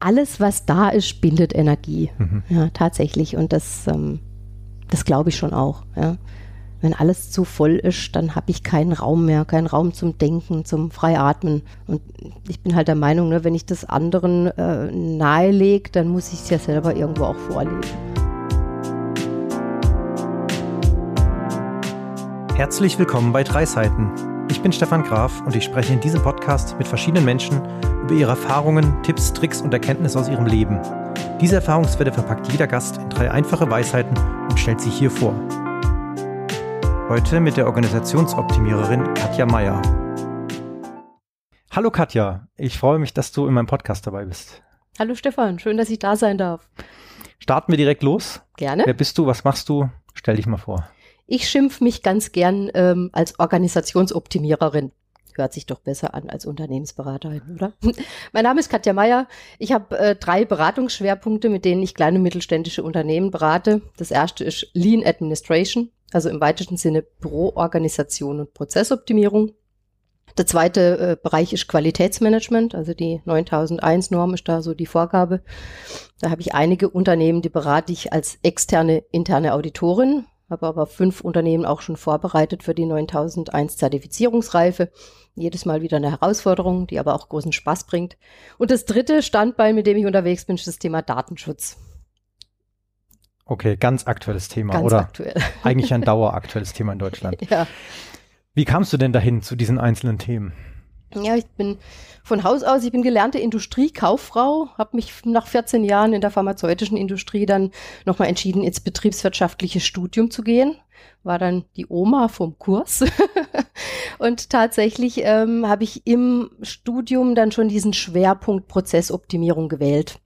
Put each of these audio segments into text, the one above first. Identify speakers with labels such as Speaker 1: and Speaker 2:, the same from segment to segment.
Speaker 1: alles, was da ist, bindet Energie. Mhm. Ja, tatsächlich. Und das, ähm, das glaube ich schon auch. Ja. Wenn alles zu voll ist, dann habe ich keinen Raum mehr, keinen Raum zum Denken, zum Freiatmen. Und ich bin halt der Meinung, ne, wenn ich das anderen äh, nahelege, dann muss ich es ja selber irgendwo auch vorleben.
Speaker 2: Herzlich willkommen bei Drei Seiten. Ich bin Stefan Graf und ich spreche in diesem Podcast mit verschiedenen Menschen über ihre Erfahrungen, Tipps, Tricks und Erkenntnisse aus ihrem Leben. Diese Erfahrungswerte verpackt jeder Gast in drei einfache Weisheiten und stellt sie hier vor. Heute mit der Organisationsoptimiererin Katja Meyer. Hallo Katja, ich freue mich, dass du in meinem Podcast dabei bist.
Speaker 1: Hallo Stefan, schön, dass ich da sein darf.
Speaker 2: Starten wir direkt los.
Speaker 1: Gerne.
Speaker 2: Wer bist du? Was machst du? Stell dich mal vor.
Speaker 1: Ich schimpf mich ganz gern ähm, als Organisationsoptimiererin. Hört sich doch besser an als Unternehmensberaterin, oder? mein Name ist Katja Meyer. Ich habe äh, drei Beratungsschwerpunkte, mit denen ich kleine mittelständische Unternehmen berate. Das erste ist Lean Administration, also im weitesten Sinne Büroorganisation und Prozessoptimierung. Der zweite äh, Bereich ist Qualitätsmanagement, also die 9001-Norm ist da so die Vorgabe. Da habe ich einige Unternehmen, die berate ich als externe interne Auditorin, habe aber fünf Unternehmen auch schon vorbereitet für die 9001 Zertifizierungsreife. Jedes Mal wieder eine Herausforderung, die aber auch großen Spaß bringt. Und das dritte Standbein, mit dem ich unterwegs bin, ist das Thema Datenschutz.
Speaker 2: Okay, ganz aktuelles Thema,
Speaker 1: ganz
Speaker 2: oder?
Speaker 1: Aktuell.
Speaker 2: Eigentlich ein daueraktuelles Thema in Deutschland.
Speaker 1: Ja.
Speaker 2: Wie kamst du denn dahin zu diesen einzelnen Themen?
Speaker 1: Ja, ich bin von Haus aus, ich bin gelernte Industriekauffrau, habe mich nach 14 Jahren in der pharmazeutischen Industrie dann nochmal entschieden, ins betriebswirtschaftliche Studium zu gehen. War dann die Oma vom Kurs. und tatsächlich ähm, habe ich im Studium dann schon diesen Schwerpunkt Prozessoptimierung gewählt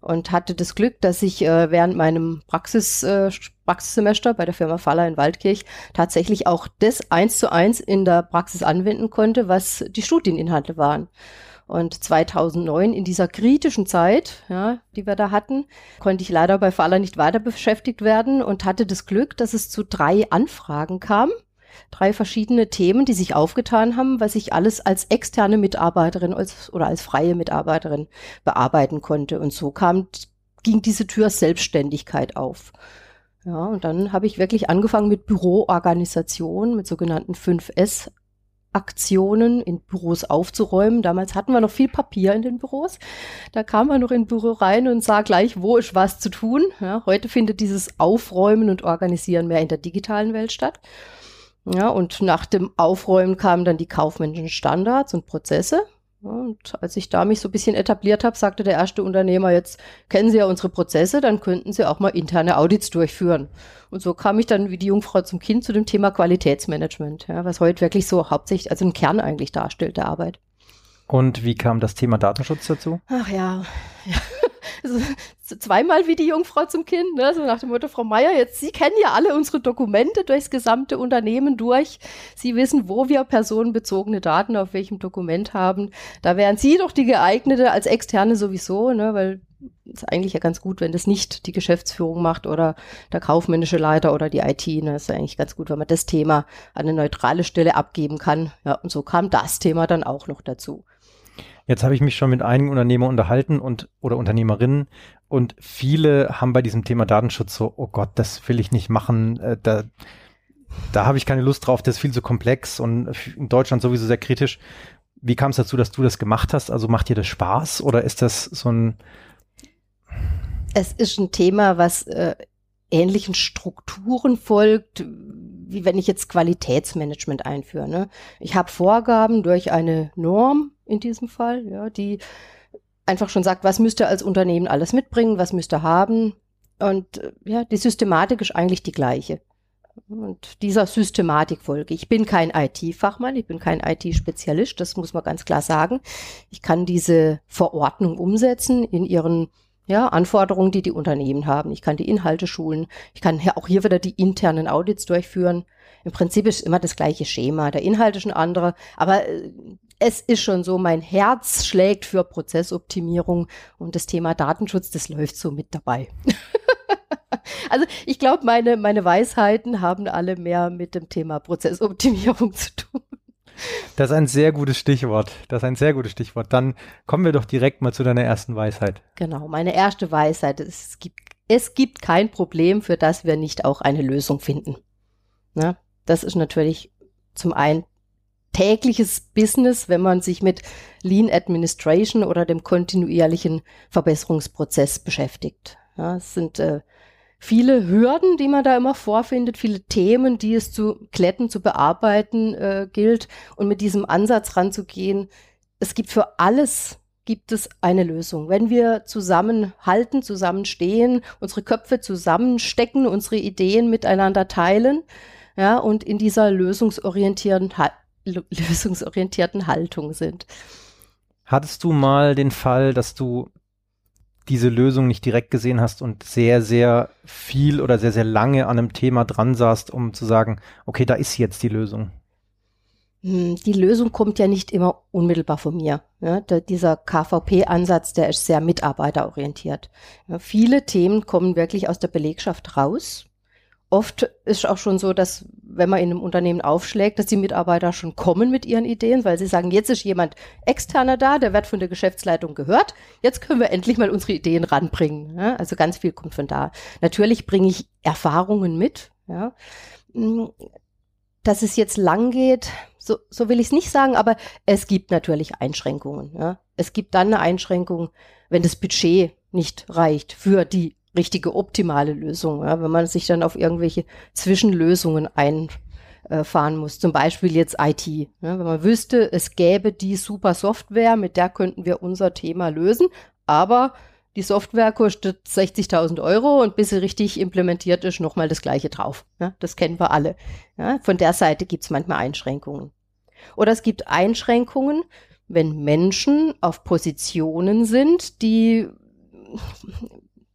Speaker 1: und hatte das Glück, dass ich äh, während meinem Praxis, äh, Praxissemester bei der Firma Faller in Waldkirch tatsächlich auch das eins zu eins in der Praxis anwenden konnte, was die Studieninhalte waren. Und 2009 in dieser kritischen Zeit, ja, die wir da hatten, konnte ich leider bei Faller nicht weiter beschäftigt werden und hatte das Glück, dass es zu drei Anfragen kam drei verschiedene Themen, die sich aufgetan haben, was ich alles als externe Mitarbeiterin als, oder als freie Mitarbeiterin bearbeiten konnte. Und so kam, ging diese Tür Selbstständigkeit auf. Ja, und dann habe ich wirklich angefangen mit Büroorganisation, mit sogenannten 5S Aktionen in Büros aufzuräumen. Damals hatten wir noch viel Papier in den Büros. Da kam man noch in Büro rein und sah gleich, wo ist was zu tun. Ja, heute findet dieses Aufräumen und Organisieren mehr in der digitalen Welt statt. Ja, und nach dem Aufräumen kamen dann die kaufmännischen Standards und Prozesse. Und als ich da mich so ein bisschen etabliert habe, sagte der erste Unternehmer, jetzt kennen Sie ja unsere Prozesse, dann könnten Sie auch mal interne Audits durchführen. Und so kam ich dann wie die Jungfrau zum Kind zu dem Thema Qualitätsmanagement, ja, was heute wirklich so hauptsächlich, also ein Kern eigentlich darstellt der Arbeit.
Speaker 2: Und wie kam das Thema Datenschutz dazu?
Speaker 1: Ach ja, zweimal wie die Jungfrau zum Kind, ne? so nach dem Motto, Frau Meier, jetzt Sie kennen ja alle unsere Dokumente durchs gesamte Unternehmen durch. Sie wissen, wo wir personenbezogene Daten auf welchem Dokument haben. Da wären Sie doch die geeignete als Externe sowieso, ne? weil es ist eigentlich ja ganz gut, wenn das nicht die Geschäftsführung macht oder der kaufmännische Leiter oder die IT. Ne? Ist eigentlich ganz gut, wenn man das Thema an eine neutrale Stelle abgeben kann. Ja, und so kam das Thema dann auch noch dazu.
Speaker 2: Jetzt habe ich mich schon mit einigen Unternehmern unterhalten und oder Unternehmerinnen und viele haben bei diesem Thema Datenschutz so, oh Gott, das will ich nicht machen, äh, da, da habe ich keine Lust drauf, das ist viel zu komplex und in Deutschland sowieso sehr kritisch. Wie kam es dazu, dass du das gemacht hast? Also macht dir das Spaß oder ist das so ein
Speaker 1: Es ist ein Thema, was äh, ähnlichen Strukturen folgt, wie wenn ich jetzt Qualitätsmanagement einführe. Ne? Ich habe Vorgaben durch eine Norm in diesem Fall, ja, die einfach schon sagt, was müsste als Unternehmen alles mitbringen, was müsste haben. Und ja, die Systematik ist eigentlich die gleiche. Und dieser Systematik folge. Ich bin kein IT-Fachmann, ich bin kein IT-Spezialist, das muss man ganz klar sagen. Ich kann diese Verordnung umsetzen in ihren ja, Anforderungen, die die Unternehmen haben. Ich kann die Inhalte schulen. Ich kann auch hier wieder die internen Audits durchführen. Im Prinzip ist immer das gleiche Schema. Der Inhalt ist ein anderer. Aber äh, es ist schon so, mein Herz schlägt für Prozessoptimierung und das Thema Datenschutz, das läuft so mit dabei. also ich glaube, meine, meine Weisheiten haben alle mehr mit dem Thema Prozessoptimierung zu tun.
Speaker 2: Das ist ein sehr gutes Stichwort. Das ist ein sehr gutes Stichwort. Dann kommen wir doch direkt mal zu deiner ersten Weisheit.
Speaker 1: Genau, meine erste Weisheit ist, es gibt, es gibt kein Problem, für das wir nicht auch eine Lösung finden. Ne? Das ist natürlich zum einen tägliches Business, wenn man sich mit Lean Administration oder dem kontinuierlichen Verbesserungsprozess beschäftigt. Ja, es sind äh, viele Hürden, die man da immer vorfindet, viele Themen, die es zu kletten, zu bearbeiten äh, gilt und mit diesem Ansatz ranzugehen. Es gibt für alles gibt es eine Lösung. Wenn wir zusammenhalten, zusammenstehen, unsere Köpfe zusammenstecken, unsere Ideen miteinander teilen, ja, und in dieser lösungsorientierten, lösungsorientierten Haltung sind.
Speaker 2: Hattest du mal den Fall, dass du diese Lösung nicht direkt gesehen hast und sehr, sehr viel oder sehr, sehr lange an einem Thema dran saßt, um zu sagen, okay, da ist jetzt die Lösung?
Speaker 1: Hm, die Lösung kommt ja nicht immer unmittelbar von mir. Ja, der, dieser KVP-Ansatz, der ist sehr mitarbeiterorientiert. Ja, viele Themen kommen wirklich aus der Belegschaft raus oft ist auch schon so, dass wenn man in einem Unternehmen aufschlägt, dass die Mitarbeiter schon kommen mit ihren Ideen, weil sie sagen, jetzt ist jemand externer da, der wird von der Geschäftsleitung gehört, jetzt können wir endlich mal unsere Ideen ranbringen. Ja, also ganz viel kommt von da. Natürlich bringe ich Erfahrungen mit. Ja. Hm, dass es jetzt lang geht, so, so will ich es nicht sagen, aber es gibt natürlich Einschränkungen. Ja. Es gibt dann eine Einschränkung, wenn das Budget nicht reicht für die richtige optimale Lösung, ja, wenn man sich dann auf irgendwelche Zwischenlösungen einfahren muss. Zum Beispiel jetzt IT. Ja, wenn man wüsste, es gäbe die super Software, mit der könnten wir unser Thema lösen, aber die Software kostet 60.000 Euro und bis sie richtig implementiert ist, nochmal das gleiche drauf. Ja, das kennen wir alle. Ja, von der Seite gibt es manchmal Einschränkungen. Oder es gibt Einschränkungen, wenn Menschen auf Positionen sind, die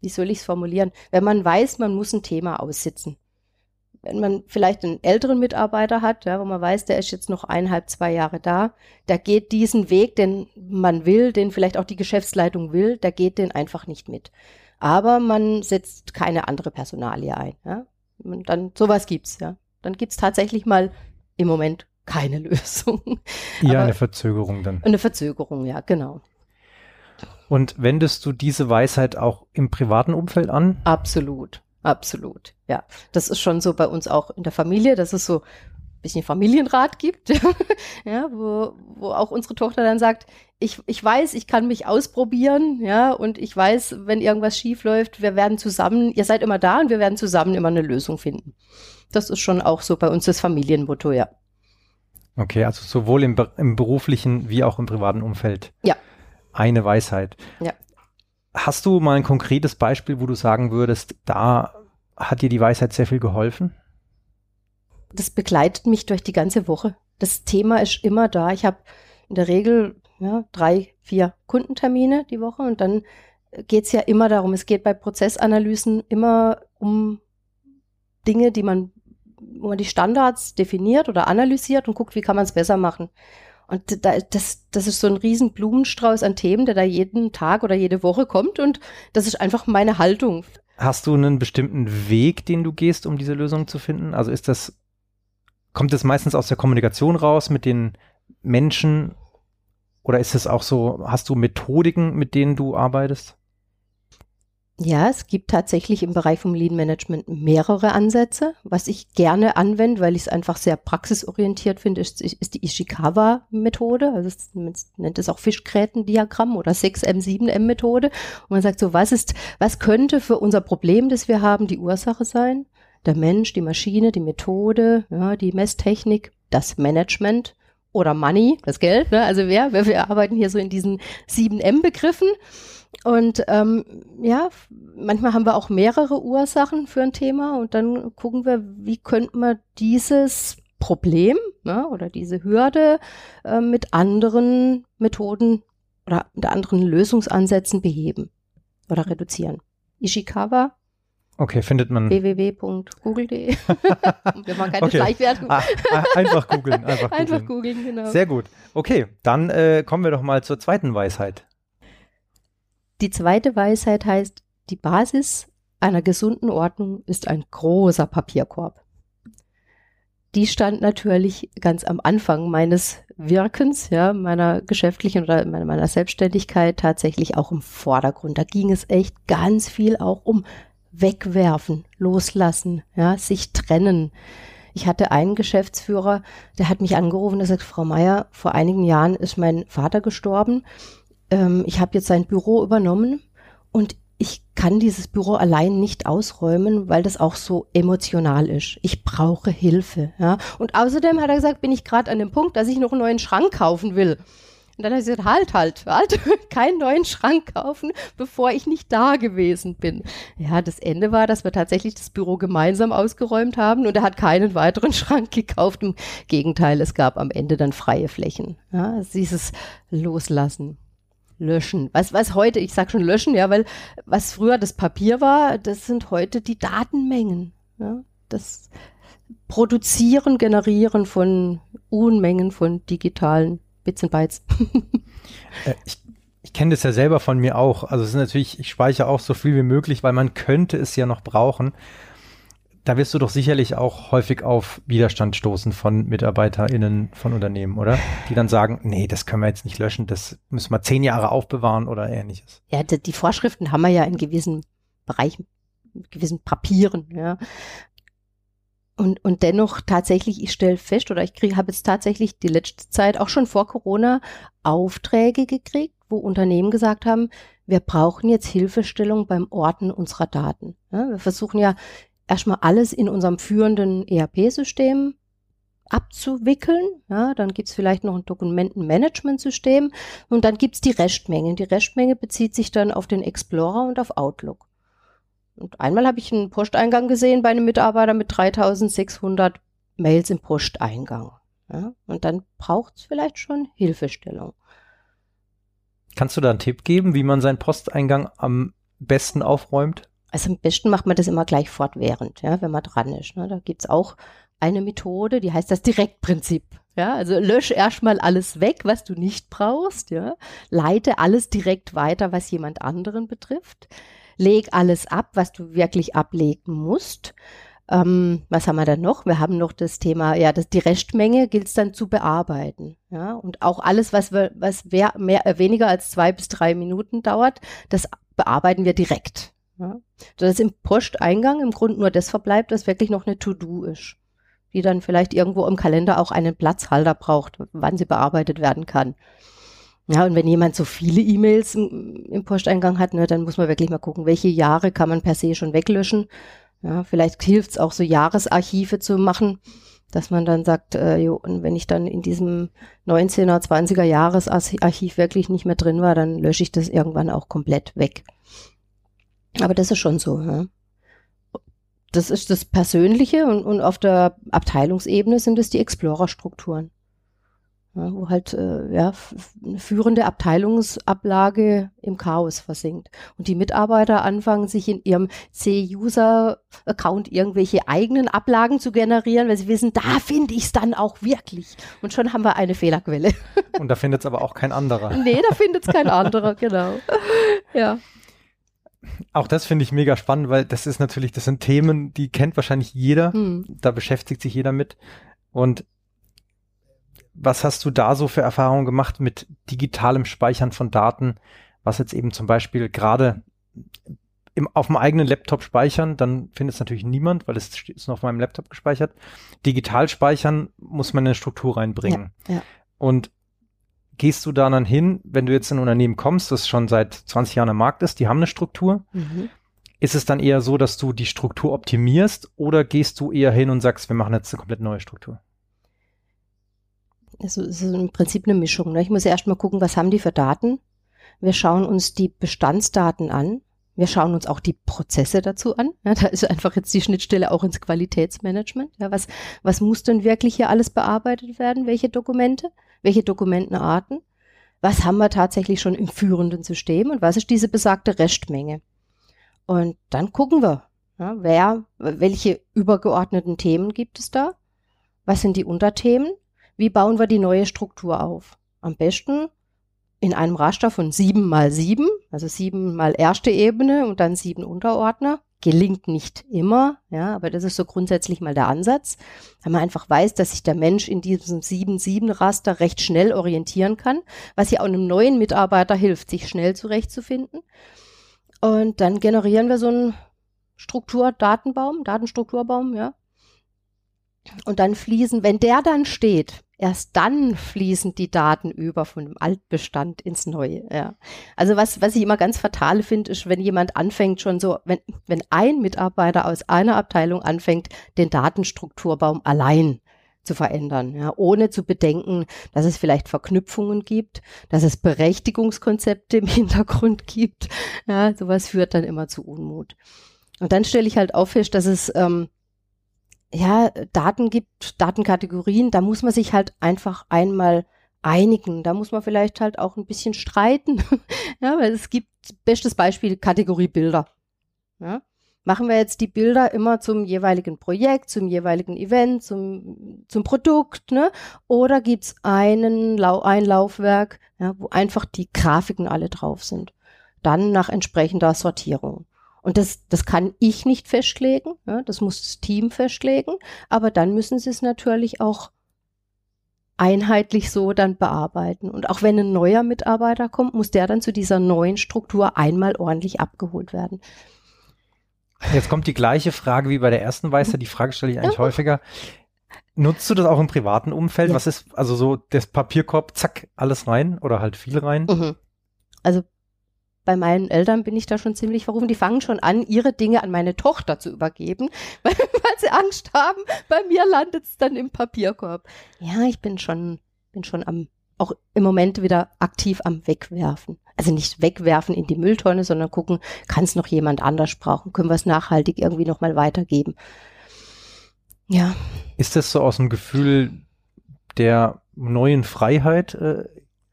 Speaker 1: wie soll ich es formulieren, wenn man weiß, man muss ein Thema aussitzen. Wenn man vielleicht einen älteren Mitarbeiter hat, ja, wo man weiß, der ist jetzt noch eineinhalb, zwei Jahre da, der geht diesen Weg, den man will, den vielleicht auch die Geschäftsleitung will, der geht den einfach nicht mit. Aber man setzt keine andere Personalie ein. Ja. Und dann sowas gibt's, ja. Dann gibt's tatsächlich mal im Moment keine Lösung.
Speaker 2: Ja, Aber eine Verzögerung dann.
Speaker 1: Eine Verzögerung, ja, genau.
Speaker 2: Und wendest du diese Weisheit auch im privaten Umfeld an?
Speaker 1: Absolut, absolut. Ja, das ist schon so bei uns auch in der Familie, dass es so ein bisschen Familienrat gibt, ja, wo, wo auch unsere Tochter dann sagt, ich, ich weiß, ich kann mich ausprobieren, ja, und ich weiß, wenn irgendwas schief läuft, wir werden zusammen, ihr seid immer da und wir werden zusammen immer eine Lösung finden. Das ist schon auch so bei uns das Familienmotto, ja.
Speaker 2: Okay, also sowohl im, im beruflichen wie auch im privaten Umfeld.
Speaker 1: Ja,
Speaker 2: eine Weisheit.
Speaker 1: Ja.
Speaker 2: Hast du mal ein konkretes Beispiel, wo du sagen würdest, da hat dir die Weisheit sehr viel geholfen?
Speaker 1: Das begleitet mich durch die ganze Woche. Das Thema ist immer da. Ich habe in der Regel ja, drei, vier Kundentermine die Woche und dann geht es ja immer darum, es geht bei Prozessanalysen immer um Dinge, die man, wo man die Standards definiert oder analysiert und guckt, wie kann man es besser machen. Und da, das, das ist so ein riesen Blumenstrauß an Themen, der da jeden Tag oder jede Woche kommt. Und das ist einfach meine Haltung.
Speaker 2: Hast du einen bestimmten Weg, den du gehst, um diese Lösung zu finden? Also ist das, kommt das meistens aus der Kommunikation raus mit den Menschen? Oder ist es auch so, hast du Methodiken, mit denen du arbeitest?
Speaker 1: Ja, es gibt tatsächlich im Bereich vom Lean Management mehrere Ansätze. Was ich gerne anwende, weil ich es einfach sehr praxisorientiert finde, ist, ist die Ishikawa-Methode. Also es, man nennt es auch Fischgrätendiagramm oder 6M7M-Methode. Und man sagt so, was ist, was könnte für unser Problem, das wir haben, die Ursache sein? Der Mensch, die Maschine, die Methode, ja, die Messtechnik, das Management oder Money, das Geld. Ne? Also wir, wir arbeiten hier so in diesen 7M-Begriffen. Und ähm, ja, manchmal haben wir auch mehrere Ursachen für ein Thema und dann gucken wir, wie könnte man dieses Problem ne, oder diese Hürde äh, mit anderen Methoden oder mit anderen Lösungsansätzen beheben oder reduzieren. Ishikawa.
Speaker 2: Okay, findet man.
Speaker 1: www.google.de.
Speaker 2: Wir machen keine okay. Gleichwertung. Ah, ah, einfach googeln. Einfach,
Speaker 1: einfach googeln, genau.
Speaker 2: Sehr gut. Okay, dann äh, kommen wir doch mal zur zweiten Weisheit.
Speaker 1: Die zweite Weisheit heißt, die Basis einer gesunden Ordnung ist ein großer Papierkorb. die stand natürlich ganz am Anfang meines Wirkens, ja, meiner geschäftlichen oder meiner, Selbstständigkeit tatsächlich auch im Vordergrund. Da ging es echt ganz viel auch um wegwerfen, loslassen, ja, sich trennen. Ich hatte einen Geschäftsführer, der hat mich angerufen und sagt, Frau Meier, vor einigen Jahren ist mein Vater gestorben. Ähm, ich habe jetzt sein Büro übernommen und ich kann dieses Büro allein nicht ausräumen, weil das auch so emotional ist. Ich brauche Hilfe. Ja? Und außerdem hat er gesagt, bin ich gerade an dem Punkt, dass ich noch einen neuen Schrank kaufen will. Und dann hat er gesagt, halt, halt, halt, keinen neuen Schrank kaufen, bevor ich nicht da gewesen bin. Ja, das Ende war, dass wir tatsächlich das Büro gemeinsam ausgeräumt haben und er hat keinen weiteren Schrank gekauft. Im Gegenteil, es gab am Ende dann freie Flächen. Ja, dieses Loslassen löschen. Was, was heute, ich sage schon löschen, ja, weil was früher das Papier war, das sind heute die Datenmengen. Ja, das Produzieren, Generieren von Unmengen von digitalen Bits und Bytes.
Speaker 2: äh, ich ich kenne das ja selber von mir auch. Also es ist natürlich, ich speichere auch so viel wie möglich, weil man könnte es ja noch brauchen da wirst du doch sicherlich auch häufig auf Widerstand stoßen von MitarbeiterInnen von Unternehmen, oder? Die dann sagen, nee, das können wir jetzt nicht löschen, das müssen wir zehn Jahre aufbewahren oder ähnliches.
Speaker 1: Ja, die, Vorschriften haben wir ja in gewissen Bereichen, in gewissen Papieren, ja. Und, und dennoch tatsächlich, ich stelle fest, oder ich habe jetzt tatsächlich die letzte Zeit, auch schon vor Corona, Aufträge gekriegt, wo Unternehmen gesagt haben, wir brauchen jetzt Hilfestellung beim Orten unserer Daten. Ja, wir versuchen ja erstmal alles in unserem führenden ERP-System abzuwickeln. Ja, dann gibt's vielleicht noch ein Dokumentenmanagementsystem und dann gibt's die Restmenge. Die Restmenge bezieht sich dann auf den Explorer und auf Outlook. Und einmal habe ich einen Posteingang gesehen bei einem Mitarbeiter mit 3600 Mails im Posteingang. Ja, und dann braucht's vielleicht schon Hilfestellung.
Speaker 2: Kannst du da einen Tipp geben, wie man seinen Posteingang am besten aufräumt?
Speaker 1: Also am besten macht man das immer gleich fortwährend, ja, wenn man dran ist. Ne? Da gibt's auch eine Methode, die heißt das Direktprinzip. Ja, also lösch erstmal alles weg, was du nicht brauchst, ja. Leite alles direkt weiter, was jemand anderen betrifft. Leg alles ab, was du wirklich ablegen musst. Ähm, was haben wir dann noch? Wir haben noch das Thema, ja, das, die Restmenge gilt es dann zu bearbeiten. Ja, und auch alles, was, wir, was mehr, mehr, weniger als zwei bis drei Minuten dauert, das bearbeiten wir direkt. Ja? Dass im Posteingang im Grunde nur das verbleibt, was wirklich noch eine To-Do ist, die dann vielleicht irgendwo im Kalender auch einen Platzhalter braucht, wann sie bearbeitet werden kann. Ja, und wenn jemand so viele E-Mails im, im, Posteingang hat, ne, dann muss man wirklich mal gucken, welche Jahre kann man per se schon weglöschen. Ja, vielleicht hilft es auch so Jahresarchive zu machen, dass man dann sagt, äh, jo, und wenn ich dann in diesem 19er, 20er Jahresarchiv wirklich nicht mehr drin war, dann lösche ich das irgendwann auch komplett weg. Aber das ist schon so. Ja. Das ist das Persönliche und, und auf der Abteilungsebene sind es die Explorer-Strukturen. Ja, wo halt äh, ja, eine führende Abteilungsablage im Chaos versinkt. Und die Mitarbeiter anfangen, sich in ihrem C-User-Account irgendwelche eigenen Ablagen zu generieren, weil sie wissen, da finde ich es dann auch wirklich. Und schon haben wir eine Fehlerquelle.
Speaker 2: Und da findet es aber auch kein anderer.
Speaker 1: nee, da findet es kein anderer, genau. Ja.
Speaker 2: Auch das finde ich mega spannend, weil das ist natürlich, das sind Themen, die kennt wahrscheinlich jeder. Hm. Da beschäftigt sich jeder mit. Und was hast du da so für Erfahrungen gemacht mit digitalem Speichern von Daten, was jetzt eben zum Beispiel gerade im, auf dem eigenen Laptop speichern, dann findet es natürlich niemand, weil es ist noch auf meinem Laptop gespeichert. Digital speichern muss man eine Struktur reinbringen. Ja, ja. Und gehst du da dann hin, wenn du jetzt in ein Unternehmen kommst, das schon seit 20 Jahren am Markt ist, die haben eine Struktur? Mhm. Ist es dann eher so, dass du die Struktur optimierst oder gehst du eher hin und sagst, wir machen jetzt eine komplett neue Struktur?
Speaker 1: Also es ist im Prinzip eine Mischung. Ne? Ich muss ja erstmal gucken, was haben die für Daten. Wir schauen uns die Bestandsdaten an. Wir schauen uns auch die Prozesse dazu an. Ja, da ist einfach jetzt die Schnittstelle auch ins Qualitätsmanagement. Ja, was, was muss denn wirklich hier alles bearbeitet werden? Welche Dokumente? Welche Dokumentenarten? Was haben wir tatsächlich schon im führenden System? Und was ist diese besagte Restmenge? Und dann gucken wir, ja, wer, welche übergeordneten Themen gibt es da? Was sind die Unterthemen? Wie bauen wir die neue Struktur auf? Am besten in einem Raster von sieben mal sieben, also sieben mal erste Ebene und dann sieben Unterordner. Gelingt nicht immer, ja, aber das ist so grundsätzlich mal der Ansatz, weil man einfach weiß, dass sich der Mensch in diesem 7-7-Raster recht schnell orientieren kann, was ja auch einem neuen Mitarbeiter hilft, sich schnell zurechtzufinden. Und dann generieren wir so einen Strukturdatenbaum, Datenstrukturbaum, ja. Und dann fließen, wenn der dann steht, erst dann fließen die Daten über von dem Altbestand ins Neue. Ja. Also was, was ich immer ganz fatal finde, ist, wenn jemand anfängt schon so, wenn, wenn ein Mitarbeiter aus einer Abteilung anfängt, den Datenstrukturbaum allein zu verändern, ja, ohne zu bedenken, dass es vielleicht Verknüpfungen gibt, dass es Berechtigungskonzepte im Hintergrund gibt. Ja, sowas führt dann immer zu Unmut. Und dann stelle ich halt auf fest, dass es ähm, ja, Daten gibt, Datenkategorien, da muss man sich halt einfach einmal einigen. Da muss man vielleicht halt auch ein bisschen streiten. ja, weil es gibt, bestes Beispiel, Kategorie Bilder. Ja. Machen wir jetzt die Bilder immer zum jeweiligen Projekt, zum jeweiligen Event, zum, zum Produkt, ne? Oder gibt's einen Lau ein Laufwerk, ja, wo einfach die Grafiken alle drauf sind? Dann nach entsprechender Sortierung. Und das, das kann ich nicht festlegen, ja, das muss das Team festlegen, aber dann müssen sie es natürlich auch einheitlich so dann bearbeiten. Und auch wenn ein neuer Mitarbeiter kommt, muss der dann zu dieser neuen Struktur einmal ordentlich abgeholt werden.
Speaker 2: Jetzt kommt die gleiche Frage wie bei der ersten Weisheit. Die Frage stelle ich eigentlich ja. häufiger. Nutzt du das auch im privaten Umfeld? Ja. Was ist also so das Papierkorb, zack, alles rein oder halt viel rein? Mhm.
Speaker 1: Also bei meinen Eltern bin ich da schon ziemlich verrufen. Die fangen schon an, ihre Dinge an meine Tochter zu übergeben, weil, weil sie Angst haben. Bei mir landet es dann im Papierkorb. Ja, ich bin schon, bin schon am, auch im Moment wieder aktiv am Wegwerfen. Also nicht wegwerfen in die Mülltonne, sondern gucken, kann es noch jemand anders brauchen? Können wir es nachhaltig irgendwie nochmal weitergeben? Ja.
Speaker 2: Ist das so aus dem Gefühl der neuen Freiheit äh,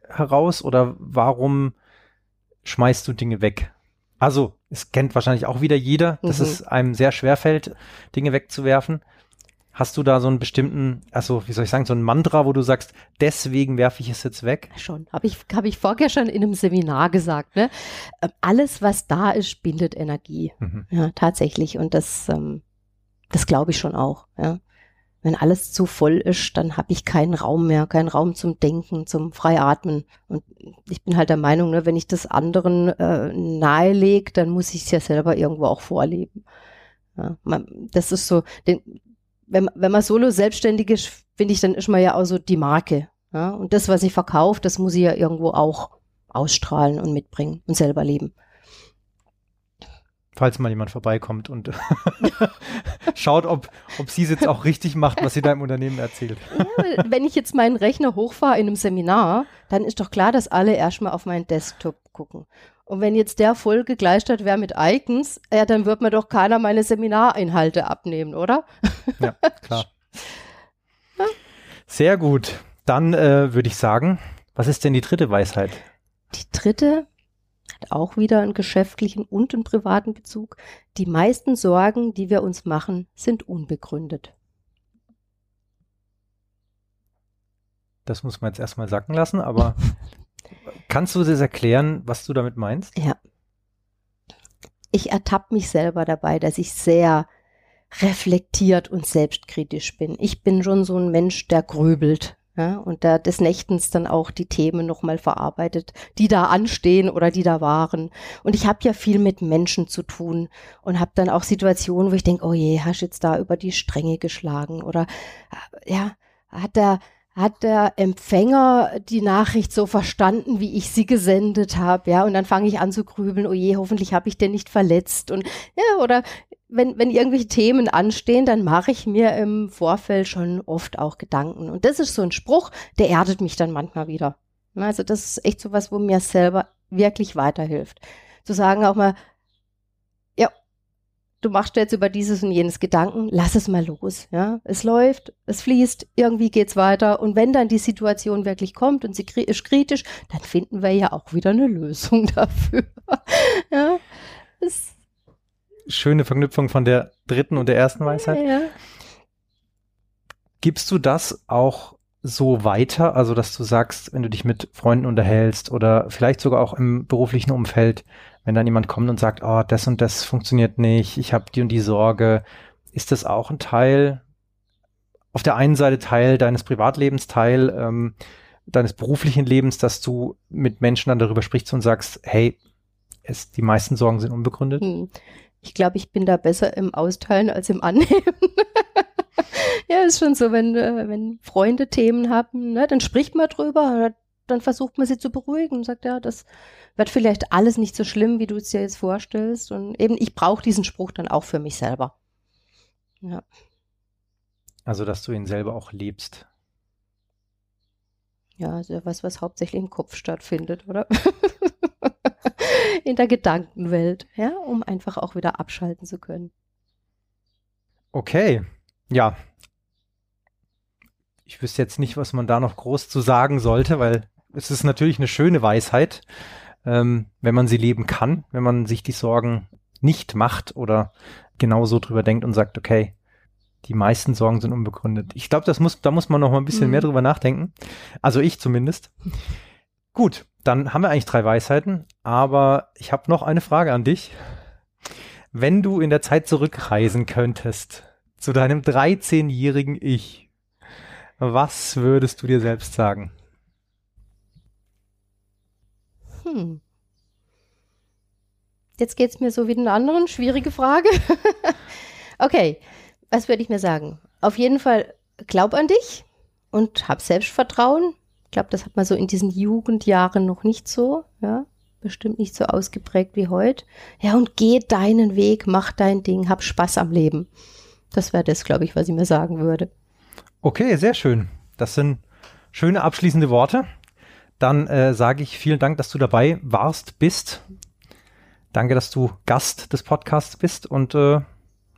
Speaker 2: heraus oder warum schmeißt du Dinge weg. Also, es kennt wahrscheinlich auch wieder jeder, dass mhm. es einem sehr schwer fällt, Dinge wegzuwerfen. Hast du da so einen bestimmten, also wie soll ich sagen, so ein Mantra, wo du sagst, deswegen werfe ich es jetzt weg?
Speaker 1: Schon, habe ich, hab ich vorher schon in einem Seminar gesagt. Ne? Ähm, alles, was da ist, bindet Energie. Mhm. Ja, tatsächlich. Und das, ähm, das glaube ich schon auch. Ja wenn alles zu voll ist, dann habe ich keinen Raum mehr, keinen Raum zum Denken, zum Freiatmen. Und ich bin halt der Meinung, ne, wenn ich das anderen äh, nahelege, dann muss ich es ja selber irgendwo auch vorleben. Ja, man, das ist so, den, wenn, wenn man solo selbstständig ist, finde ich, dann ist man ja auch so die Marke. Ja? Und das, was ich verkaufe, das muss ich ja irgendwo auch ausstrahlen und mitbringen und selber leben
Speaker 2: falls mal jemand vorbeikommt und schaut, ob, ob sie es jetzt auch richtig macht, was sie da im Unternehmen erzählt.
Speaker 1: Ja, wenn ich jetzt meinen Rechner hochfahre in einem Seminar, dann ist doch klar, dass alle erstmal auf meinen Desktop gucken. Und wenn jetzt der voll gegleistert wäre mit Icons, ja, dann wird mir doch keiner meine Seminarinhalte abnehmen, oder?
Speaker 2: Ja, klar. Sehr gut. Dann äh, würde ich sagen, was ist denn die dritte Weisheit?
Speaker 1: Die dritte auch wieder einen geschäftlichen und einen privaten Bezug. Die meisten Sorgen, die wir uns machen, sind unbegründet.
Speaker 2: Das muss man jetzt erstmal sacken lassen, aber kannst du das erklären, was du damit meinst?
Speaker 1: Ja. Ich ertappe mich selber dabei, dass ich sehr reflektiert und selbstkritisch bin. Ich bin schon so ein Mensch, der grübelt. Ja, und da des Nächtens dann auch die Themen nochmal verarbeitet, die da anstehen oder die da waren. Und ich habe ja viel mit Menschen zu tun und habe dann auch Situationen, wo ich denke, oh je, hast jetzt da über die Stränge geschlagen oder ja, hat der hat der Empfänger die Nachricht so verstanden, wie ich sie gesendet habe, ja, und dann fange ich an zu grübeln, oh je, hoffentlich habe ich den nicht verletzt und ja, oder wenn, wenn irgendwelche Themen anstehen, dann mache ich mir im Vorfeld schon oft auch Gedanken. Und das ist so ein Spruch, der erdet mich dann manchmal wieder. Also das ist echt so was, wo mir selber wirklich weiterhilft. Zu sagen auch mal, ja, du machst jetzt über dieses und jenes Gedanken, lass es mal los. Ja, es läuft, es fließt, irgendwie geht's weiter. Und wenn dann die Situation wirklich kommt und sie ist kritisch, dann finden wir ja auch wieder eine Lösung dafür. ja,
Speaker 2: es schöne Verknüpfung von der dritten und der ersten Weisheit. Ja. Gibst du das auch so weiter? Also, dass du sagst, wenn du dich mit Freunden unterhältst oder vielleicht sogar auch im beruflichen Umfeld, wenn dann jemand kommt und sagt, oh, das und das funktioniert nicht, ich habe die und die Sorge, ist das auch ein Teil, auf der einen Seite Teil deines Privatlebens, Teil ähm, deines beruflichen Lebens, dass du mit Menschen dann darüber sprichst und sagst, hey, es, die meisten Sorgen sind unbegründet? Hm.
Speaker 1: Ich glaube, ich bin da besser im Austeilen als im Annehmen. ja, ist schon so, wenn, äh, wenn Freunde Themen haben, ne, dann spricht man drüber, dann versucht man sie zu beruhigen und sagt, ja, das wird vielleicht alles nicht so schlimm, wie du es dir jetzt vorstellst. Und eben, ich brauche diesen Spruch dann auch für mich selber. Ja.
Speaker 2: Also, dass du ihn selber auch lebst.
Speaker 1: Ja, also was, was hauptsächlich im Kopf stattfindet, oder? in der Gedankenwelt, ja, um einfach auch wieder abschalten zu können.
Speaker 2: Okay, ja. Ich wüsste jetzt nicht, was man da noch groß zu sagen sollte, weil es ist natürlich eine schöne Weisheit, ähm, wenn man sie leben kann, wenn man sich die Sorgen nicht macht oder genauso drüber denkt und sagt, okay, die meisten Sorgen sind unbegründet. Ich glaube, das muss, da muss man noch mal ein bisschen mhm. mehr drüber nachdenken. Also ich zumindest. Gut, dann haben wir eigentlich drei Weisheiten, aber ich habe noch eine Frage an dich. Wenn du in der Zeit zurückreisen könntest zu deinem 13-jährigen Ich, was würdest du dir selbst sagen?
Speaker 1: Hm. Jetzt geht es mir so wie den anderen. Schwierige Frage. okay, was würde ich mir sagen? Auf jeden Fall glaub an dich und hab Selbstvertrauen glaube, das hat man so in diesen Jugendjahren noch nicht so, ja, bestimmt nicht so ausgeprägt wie heute. Ja, und geh deinen Weg, mach dein Ding, hab Spaß am Leben. Das wäre das, glaube ich, was ich mir sagen würde.
Speaker 2: Okay, sehr schön. Das sind schöne abschließende Worte. Dann äh, sage ich vielen Dank, dass du dabei warst, bist. Danke, dass du Gast des Podcasts bist und äh,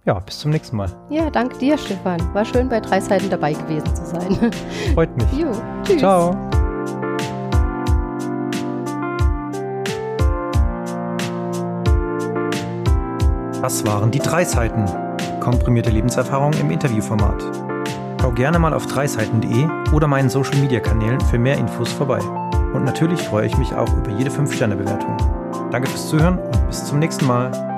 Speaker 2: ja, bis zum nächsten Mal.
Speaker 1: Ja, danke dir, Stefan. War schön, bei drei Seiten dabei gewesen zu sein.
Speaker 2: Freut mich.
Speaker 1: Jo, tschüss.
Speaker 2: Ciao. Das waren die drei Seiten. Komprimierte Lebenserfahrung im Interviewformat. Schau gerne mal auf dreiseiten.de oder meinen Social Media Kanälen für mehr Infos vorbei. Und natürlich freue ich mich auch über jede 5-Sterne-Bewertung. Danke fürs Zuhören und bis zum nächsten Mal.